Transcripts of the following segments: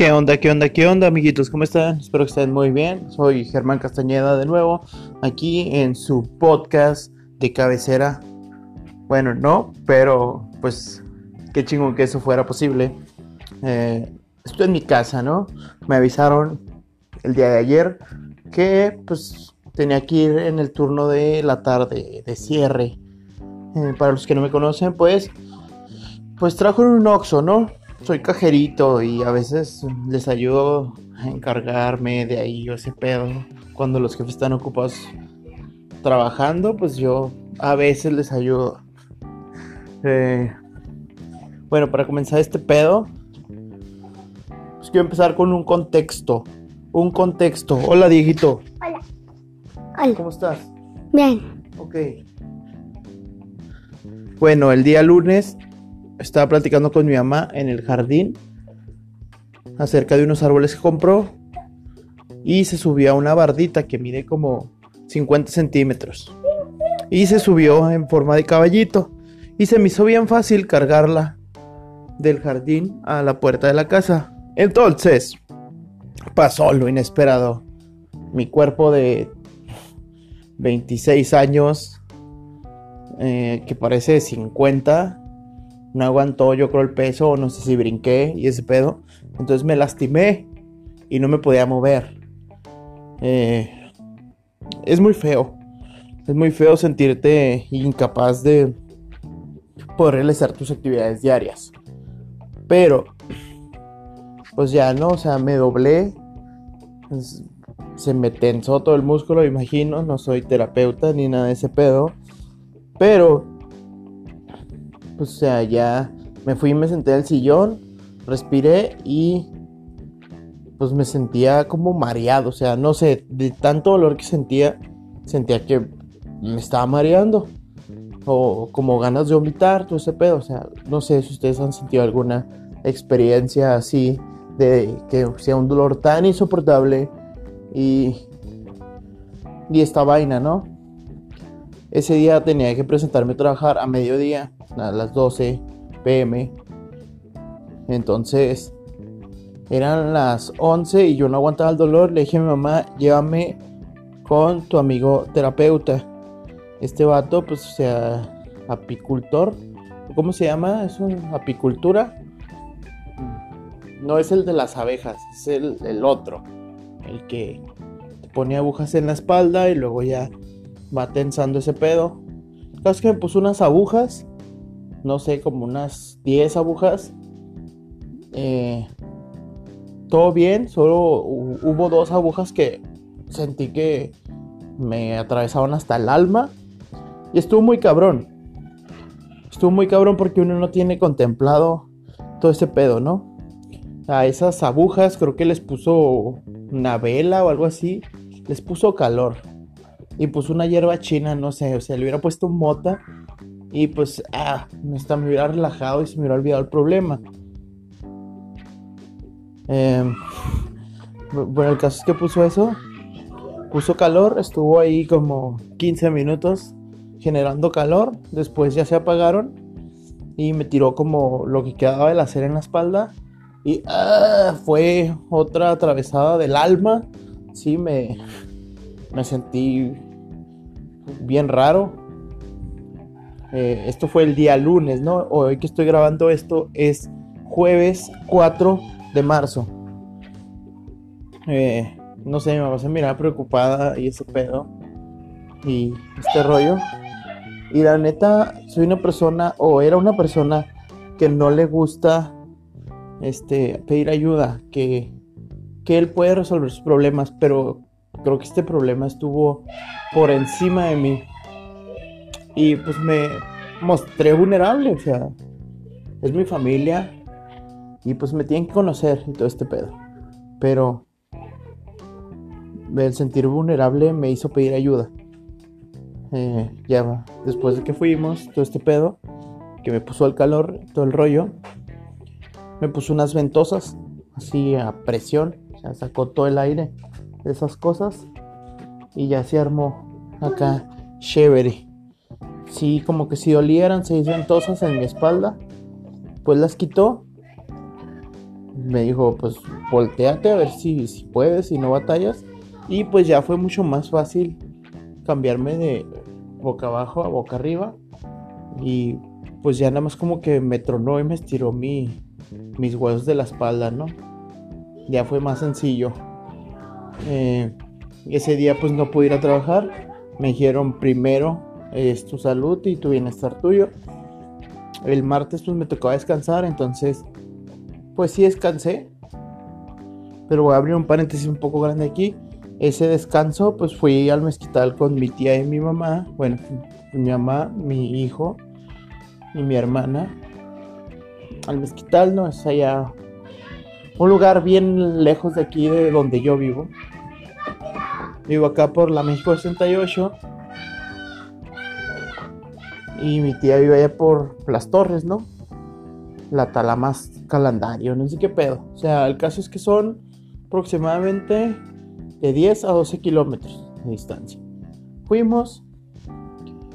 ¿Qué onda, qué onda, qué onda, amiguitos? ¿Cómo están? Espero que estén muy bien. Soy Germán Castañeda de nuevo, aquí en su podcast de cabecera. Bueno, no, pero pues qué chingón que eso fuera posible. Eh, estoy en mi casa, ¿no? Me avisaron el día de ayer que pues tenía que ir en el turno de la tarde, de cierre. Eh, para los que no me conocen, pues, pues trabajo en un Oxxo, ¿no? Soy cajerito y a veces les ayudo a encargarme de ahí o ese pedo. Cuando los jefes están ocupados trabajando, pues yo a veces les ayudo. Eh, bueno, para comenzar este pedo, pues quiero empezar con un contexto. Un contexto. Hola, Dieguito. Hola. Hola. ¿Cómo estás? Bien. Ok. Bueno, el día lunes estaba platicando con mi mamá en el jardín acerca de unos árboles que compró y se subió a una bardita que mide como 50 centímetros y se subió en forma de caballito y se me hizo bien fácil cargarla del jardín a la puerta de la casa. Entonces pasó lo inesperado. Mi cuerpo de 26 años, eh, que parece de 50, no aguantó yo creo el peso, no sé si brinqué y ese pedo. Entonces me lastimé y no me podía mover. Eh, es muy feo. Es muy feo sentirte incapaz de poder realizar tus actividades diarias. Pero, pues ya, ¿no? O sea, me doblé. se me tensó todo el músculo, imagino. No soy terapeuta ni nada de ese pedo. Pero pues o sea, ya me fui y me senté al sillón, respiré y pues me sentía como mareado, o sea, no sé, de tanto dolor que sentía, sentía que me estaba mareando o como ganas de vomitar, todo ese pedo, o sea, no sé si ustedes han sentido alguna experiencia así de que sea un dolor tan insoportable y y esta vaina, ¿no? Ese día tenía que presentarme a trabajar a mediodía a las 12 pm. Entonces, eran las 11 y yo no aguantaba el dolor. Le dije a mi mamá, llévame con tu amigo terapeuta. Este vato, pues, sea, apicultor. ¿Cómo se llama? Es una apicultura. No es el de las abejas, es el, el otro. El que te pone agujas en la espalda y luego ya va tensando ese pedo. Casi que me puso unas agujas no sé, como unas 10 agujas. Eh, todo bien, solo hubo dos agujas que sentí que me atravesaban hasta el alma. Y estuvo muy cabrón. Estuvo muy cabrón porque uno no tiene contemplado todo ese pedo, ¿no? A esas agujas creo que les puso una vela o algo así. Les puso calor. Y puso una hierba china, no sé, o sea, le hubiera puesto mota y pues, ah, está, me hubiera relajado y se me hubiera olvidado el problema. Em, bueno, el caso es que puso eso. Puso calor, estuvo ahí como 15 minutos generando calor. Después ya se apagaron. Y me tiró como lo que quedaba de la cera en la espalda. Y ah, fue otra atravesada del alma. Sí, me, me sentí bien raro. Eh, esto fue el día lunes, ¿no? Hoy que estoy grabando esto es jueves 4 de marzo. Eh, no sé, mi mamá se mira preocupada y ese pedo. Y este rollo. Y la neta, soy una persona, o era una persona que no le gusta este, pedir ayuda, que, que él puede resolver sus problemas, pero creo que este problema estuvo por encima de mí y pues me mostré vulnerable, o sea, es mi familia y pues me tienen que conocer y todo este pedo. Pero el sentir vulnerable me hizo pedir ayuda. Eh, ya después de que fuimos, todo este pedo, que me puso el calor, todo el rollo, me puso unas ventosas, así a presión, o sea, sacó todo el aire esas cosas y ya se armó acá chévere. Sí, como que si dolieran seis ventosas en mi espalda, pues las quitó. me dijo, pues volteate a ver si, si puedes, si no batallas. Y pues ya fue mucho más fácil cambiarme de boca abajo a boca arriba. Y pues ya nada más como que me tronó y me estiró mi, mis huesos de la espalda, ¿no? Ya fue más sencillo. Eh, ese día pues no pude ir a trabajar. Me dijeron primero es tu salud y tu bienestar tuyo. El martes pues me tocaba descansar, entonces pues sí descansé. Pero voy a abrir un paréntesis un poco grande aquí. Ese descanso pues fui al mezquital con mi tía y mi mamá. Bueno, mi mamá, mi hijo y mi hermana. Al mezquital no es allá un lugar bien lejos de aquí de donde yo vivo. Vivo acá por la México 68. Y mi tía vive allá por las torres, ¿no? La Talamas calendario, no sé qué pedo. O sea, el caso es que son aproximadamente de 10 a 12 kilómetros de distancia. Fuimos,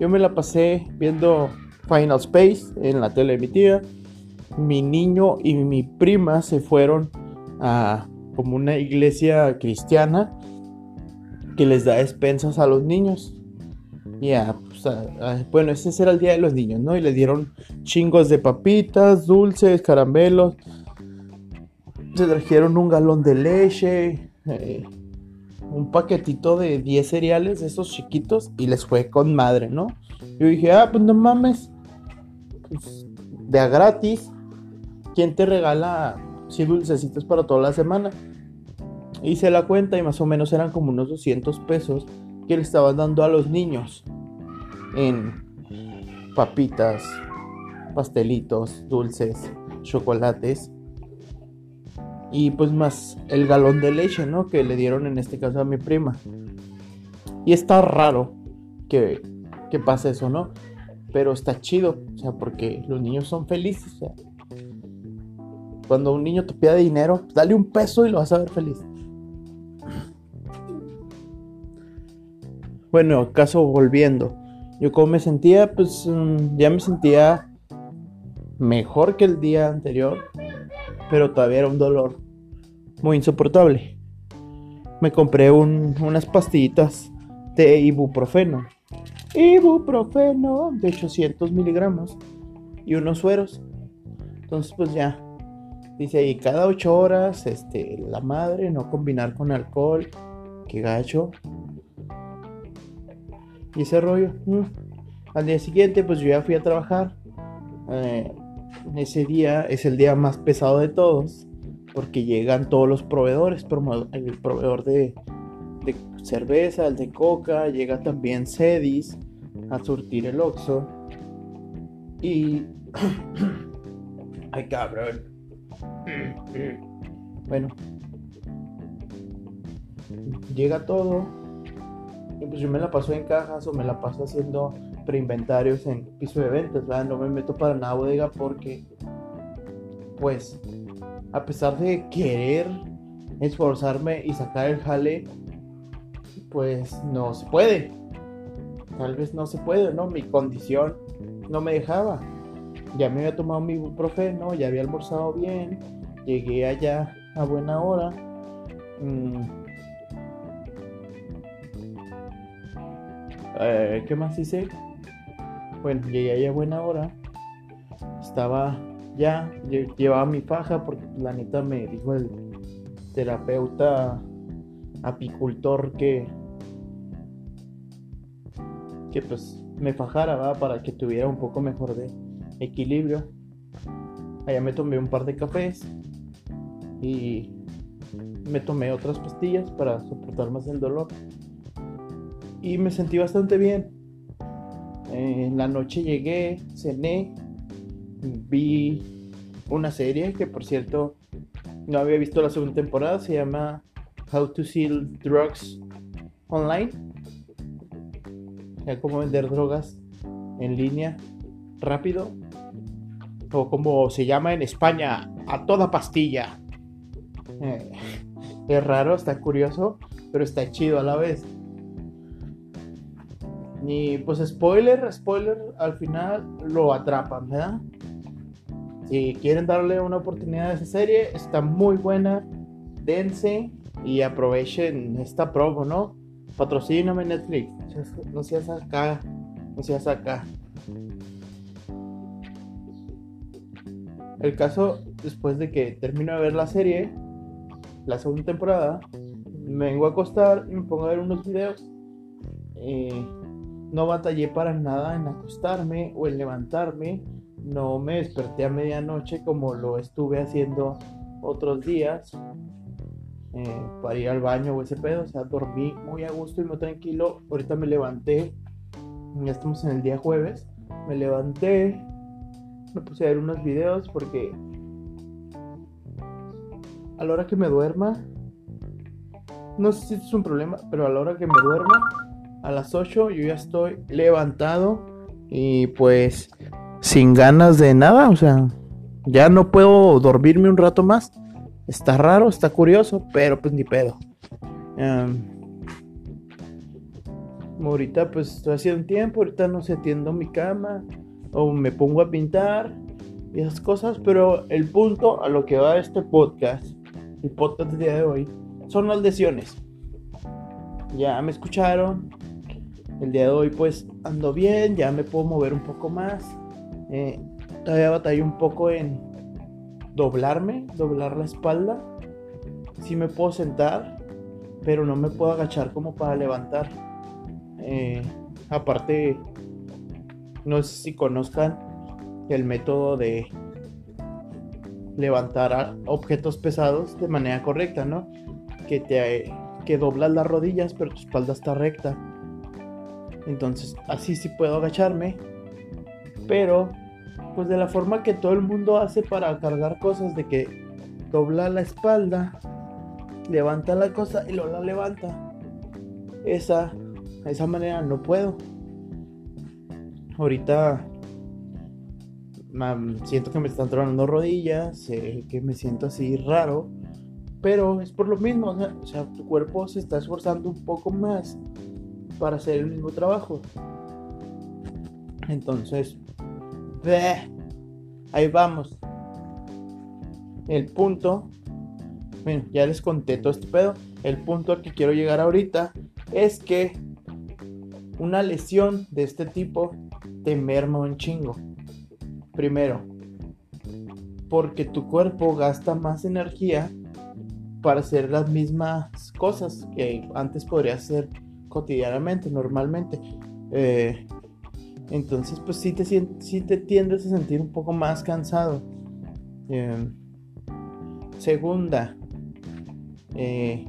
yo me la pasé viendo Final Space en la tele de mi tía. Mi niño y mi prima se fueron a como una iglesia cristiana que les da despensas a los niños. Ya, pues, bueno, ese era el día de los niños, ¿no? Y le dieron chingos de papitas, dulces, caramelos. Se trajeron un galón de leche, eh, un paquetito de 10 cereales, esos chiquitos, y les fue con madre, ¿no? Yo dije, ah, pues no mames. Pues, de a gratis. ¿Quién te regala 100 dulcecitos para toda la semana? Hice la cuenta y más o menos eran como unos 200 pesos que le estaban dando a los niños en papitas, pastelitos, dulces, chocolates y pues más el galón de leche, ¿no? Que le dieron en este caso a mi prima. Y está raro que, que pase eso, ¿no? Pero está chido, o sea, porque los niños son felices. Cuando un niño te pide dinero, dale un peso y lo vas a ver feliz. Bueno, caso volviendo. Yo como me sentía, pues mm, ya me sentía mejor que el día anterior, pero todavía era un dolor muy insoportable. Me compré unas pastillitas de ibuprofeno. Ibuprofeno de 800 miligramos y unos sueros. Entonces pues ya, dice ahí, cada 8 horas, este, la madre, no combinar con alcohol, que gacho y ese rollo. Al día siguiente, pues yo ya fui a trabajar. Eh, ese día es el día más pesado de todos, porque llegan todos los proveedores, el proveedor de, de cerveza, el de coca, llega también Cedis a surtir el Oxxo. Y... Ay, cabrón. bueno. Llega todo y pues yo me la paso en cajas o me la paso haciendo preinventarios en piso de ventas, ¿verdad? No me meto para nada bodega porque, pues, a pesar de querer esforzarme y sacar el jale, pues no se puede. Tal vez no se puede, ¿no? Mi condición no me dejaba. Ya me había tomado mi ibuprofeno, ya había almorzado bien, llegué allá a buena hora. Mm, Eh, ¿Qué más hice? Bueno, llegué ya a buena hora. Estaba ya, llevaba mi faja porque la neta me dijo el terapeuta apicultor que que pues me fajara ¿va? para que tuviera un poco mejor de equilibrio. Allá me tomé un par de cafés y me tomé otras pastillas para soportar más el dolor y me sentí bastante bien. en la noche llegué, cené, vi una serie que por cierto no había visto la segunda temporada, se llama How to Sell Drugs Online. Ya cómo vender drogas en línea rápido. O como se llama en España, a toda pastilla. Eh, es raro, está curioso, pero está chido a la vez. Y pues spoiler, spoiler, al final lo atrapan, ¿verdad? Si quieren darle una oportunidad a esa serie, está muy buena. Dense y aprovechen esta promo, ¿no? Patrocíname Netflix. No seas acá. No seas acá. El caso, después de que termino de ver la serie, la segunda temporada, me vengo a acostar y me pongo a ver unos videos. Eh, no batallé para nada en acostarme o en levantarme. No me desperté a medianoche como lo estuve haciendo otros días eh, para ir al baño o ese pedo. O sea, dormí muy a gusto y muy tranquilo. Ahorita me levanté. Ya estamos en el día jueves. Me levanté. Me puse a ver unos videos porque a la hora que me duerma, no sé si es un problema, pero a la hora que me duerma, a las 8 yo ya estoy levantado y pues sin ganas de nada, o sea, ya no puedo dormirme un rato más. Está raro, está curioso, pero pues ni pedo. Ahorita pues estoy haciendo tiempo, ahorita no sé, atiendo mi cama o me pongo a pintar y esas cosas, pero el punto a lo que va este podcast, el podcast del día de hoy, son las lesiones. Ya me escucharon, el día de hoy pues ando bien, ya me puedo mover un poco más. Eh, todavía batallé un poco en doblarme, doblar la espalda. Sí me puedo sentar, pero no me puedo agachar como para levantar. Eh, aparte, no sé si conozcan el método de levantar objetos pesados de manera correcta, ¿no? Que te que doblas las rodillas, pero tu espalda está recta. Entonces, así sí puedo agacharme. Pero, pues de la forma que todo el mundo hace para cargar cosas, de que dobla la espalda, levanta la cosa y luego la levanta. Esa, esa manera no puedo. Ahorita siento que me están tronando rodillas, que me siento así raro, pero es por lo mismo, o sea, tu cuerpo se está esforzando un poco más para hacer el mismo trabajo. Entonces, ahí vamos. El punto, bueno, ya les conté todo este pedo. El punto al que quiero llegar ahorita es que una lesión de este tipo te merma un chingo. Primero, porque tu cuerpo gasta más energía para hacer las mismas cosas que antes podría hacer cotidianamente, normalmente. Eh, entonces, pues sí te, sí te tiendes a sentir un poco más cansado. Em, segunda, eh,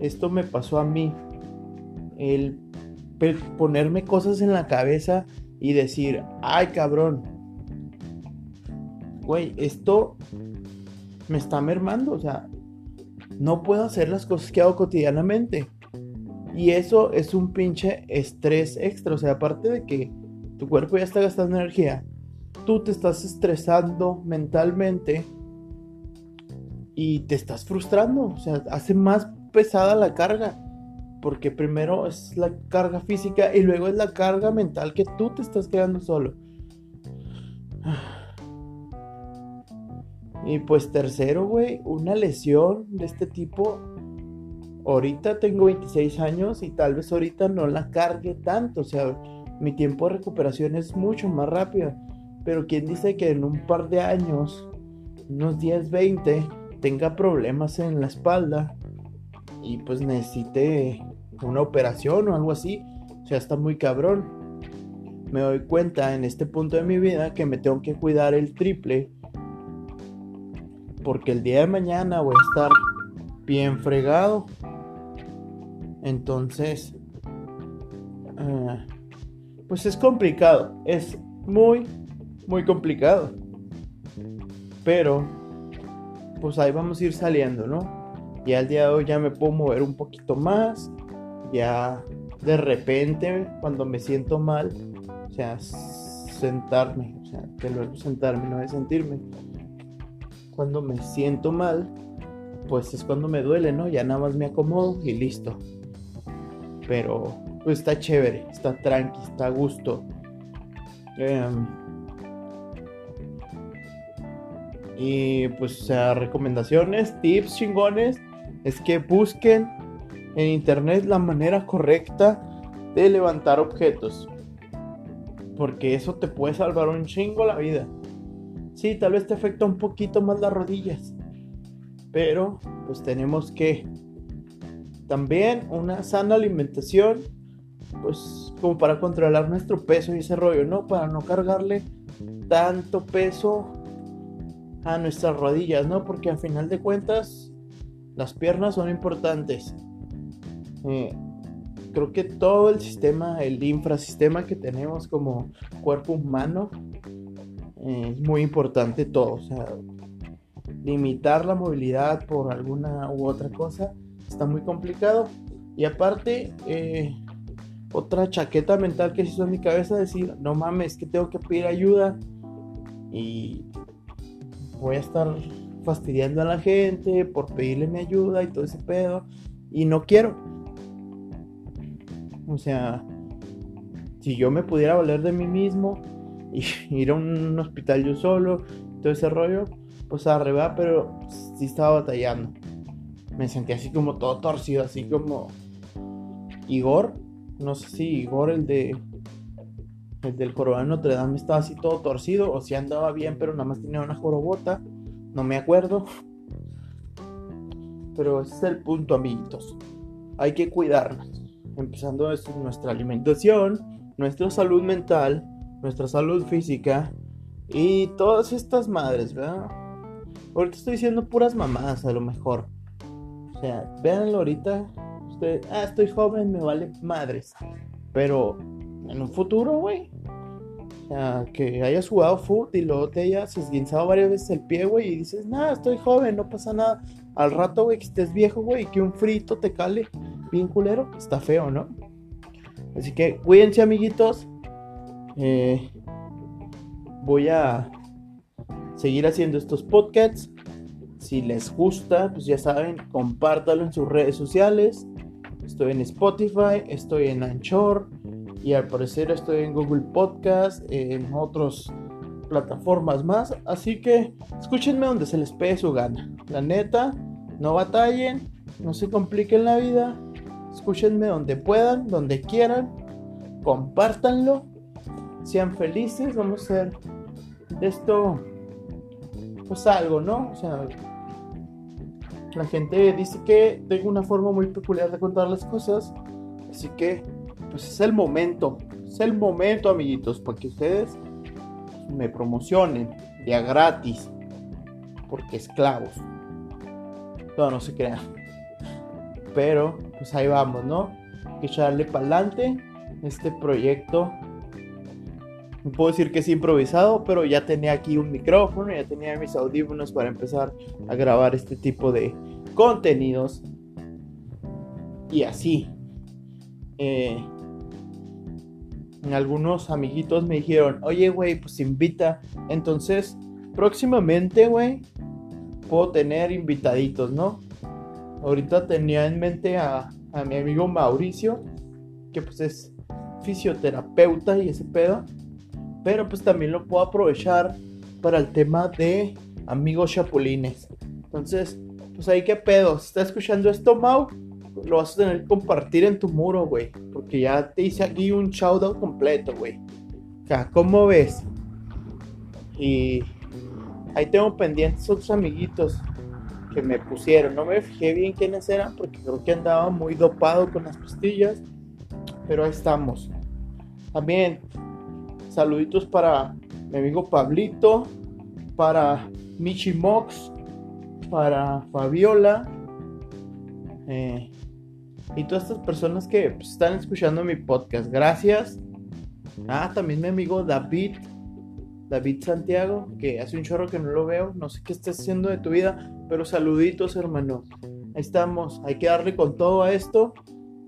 esto me pasó a mí. El ponerme cosas en la cabeza y decir, ay cabrón, güey, esto me está mermando, o sea, no puedo hacer las cosas que hago cotidianamente. Y eso es un pinche estrés extra. O sea, aparte de que tu cuerpo ya está gastando energía, tú te estás estresando mentalmente y te estás frustrando. O sea, hace más pesada la carga. Porque primero es la carga física y luego es la carga mental que tú te estás creando solo. Y pues tercero, güey, una lesión de este tipo ahorita tengo 26 años y tal vez ahorita no la cargue tanto, o sea, mi tiempo de recuperación es mucho más rápido. Pero quién dice que en un par de años, unos 10, 20, tenga problemas en la espalda y pues necesite una operación o algo así. O sea, está muy cabrón. Me doy cuenta en este punto de mi vida que me tengo que cuidar el triple. Porque el día de mañana voy a estar bien fregado. Entonces, eh, pues es complicado, es muy, muy complicado. Pero, pues ahí vamos a ir saliendo, ¿no? Ya al día de hoy ya me puedo mover un poquito más. Ya de repente, cuando me siento mal, o sea, sentarme, o sea, que luego sentarme, no de sentirme. Cuando me siento mal, pues es cuando me duele, ¿no? Ya nada más me acomodo y listo. Pero pues está chévere, está tranqui, está a gusto. Em, Y pues, o sea, recomendaciones, tips chingones, es que busquen en internet la manera correcta de levantar objetos. Porque eso te puede salvar un chingo la vida. Sí, tal vez te afecta un poquito más las rodillas. Pero pues tenemos que también una sana alimentación. Pues como para controlar nuestro peso y ese rollo, ¿no? Para no cargarle tanto peso a nuestras rodillas, ¿no? Porque al final de cuentas las piernas son importantes. Eh, creo que todo el sistema, el infrasistema que tenemos como cuerpo humano es muy importante todo. O sea, limitar la movilidad por alguna u otra cosa está muy complicado. Y aparte, eh, otra chaqueta mental que se hizo en mi cabeza decir, no mames, que tengo que pedir ayuda y voy a estar fastidiando a la gente por pedirle mi ayuda y todo ese pedo y no quiero. O sea, si yo me pudiera valer de mí mismo y ir a un hospital yo solo, todo ese rollo, pues arriba, pero sí estaba batallando. Me sentí así como todo torcido, así como Igor, no sé si Igor el de el del jorobado de Notre Dame estaba así todo torcido o si andaba bien, pero nada más tenía una jorobota, no me acuerdo. Pero ese es el punto, amiguitos. Hay que cuidarnos. Empezando desde nuestra alimentación, nuestra salud mental, nuestra salud física y todas estas madres, ¿verdad? Ahorita estoy diciendo puras mamadas a lo mejor. O sea, véanlo ahorita. Usted, ah, estoy joven, me vale madres. Pero en un futuro, güey. O sea, que hayas jugado foot y luego te hayas esguinzado varias veces el pie, güey, y dices, nada, estoy joven, no pasa nada. Al rato, güey, que estés viejo, güey, que un frito te cale bien culero, está feo, ¿no? Así que cuídense, amiguitos. Eh, voy a seguir haciendo estos podcasts. Si les gusta, pues ya saben, compártalo en sus redes sociales. Estoy en Spotify, estoy en Anchor y al parecer estoy en Google Podcast, en otras plataformas más. Así que escúchenme donde se les pegue su gana. La neta, no batallen, no se compliquen la vida. Escúchenme donde puedan, donde quieran. Compártanlo. Sean felices. Vamos a hacer esto pues algo, ¿no? O sea, la gente dice que tengo una forma muy peculiar de contar las cosas. Así que, pues es el momento. Es el momento, amiguitos, para que ustedes me promocionen ya gratis. Porque esclavos. No, no se crean. Pero, pues ahí vamos, ¿no? Hay que echarle para adelante este proyecto puedo decir que es improvisado, pero ya tenía aquí un micrófono, ya tenía mis audífonos para empezar a grabar este tipo de contenidos. Y así. Eh, algunos amiguitos me dijeron, oye, güey, pues invita. Entonces, próximamente, güey, puedo tener invitaditos, ¿no? Ahorita tenía en mente a, a mi amigo Mauricio, que pues es fisioterapeuta y ese pedo pero pues también lo puedo aprovechar para el tema de amigos chapulines. Entonces, pues ahí qué pedo. Si estás escuchando esto, Mau, lo vas a tener que compartir en tu muro, güey. Porque ya te hice aquí un shoutout completo, güey. O sea, ¿cómo ves? Y ahí tengo pendientes otros amiguitos que me pusieron. No me fijé bien quiénes eran porque creo que andaba muy dopado con las pastillas. Pero ahí estamos. También Saluditos para mi amigo Pablito, para Michi Mox, para Fabiola eh, y todas estas personas que pues, están escuchando mi podcast. Gracias. Ah, también mi amigo David, David Santiago, que hace un chorro que no lo veo. No sé qué estás haciendo de tu vida, pero saluditos, hermano. Ahí estamos. Hay que darle con todo a esto,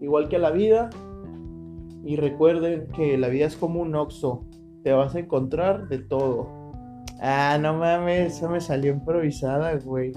igual que a la vida. Y recuerden que la vida es como un oxo te vas a encontrar de todo. Ah, no mames, eso me salió improvisada, güey.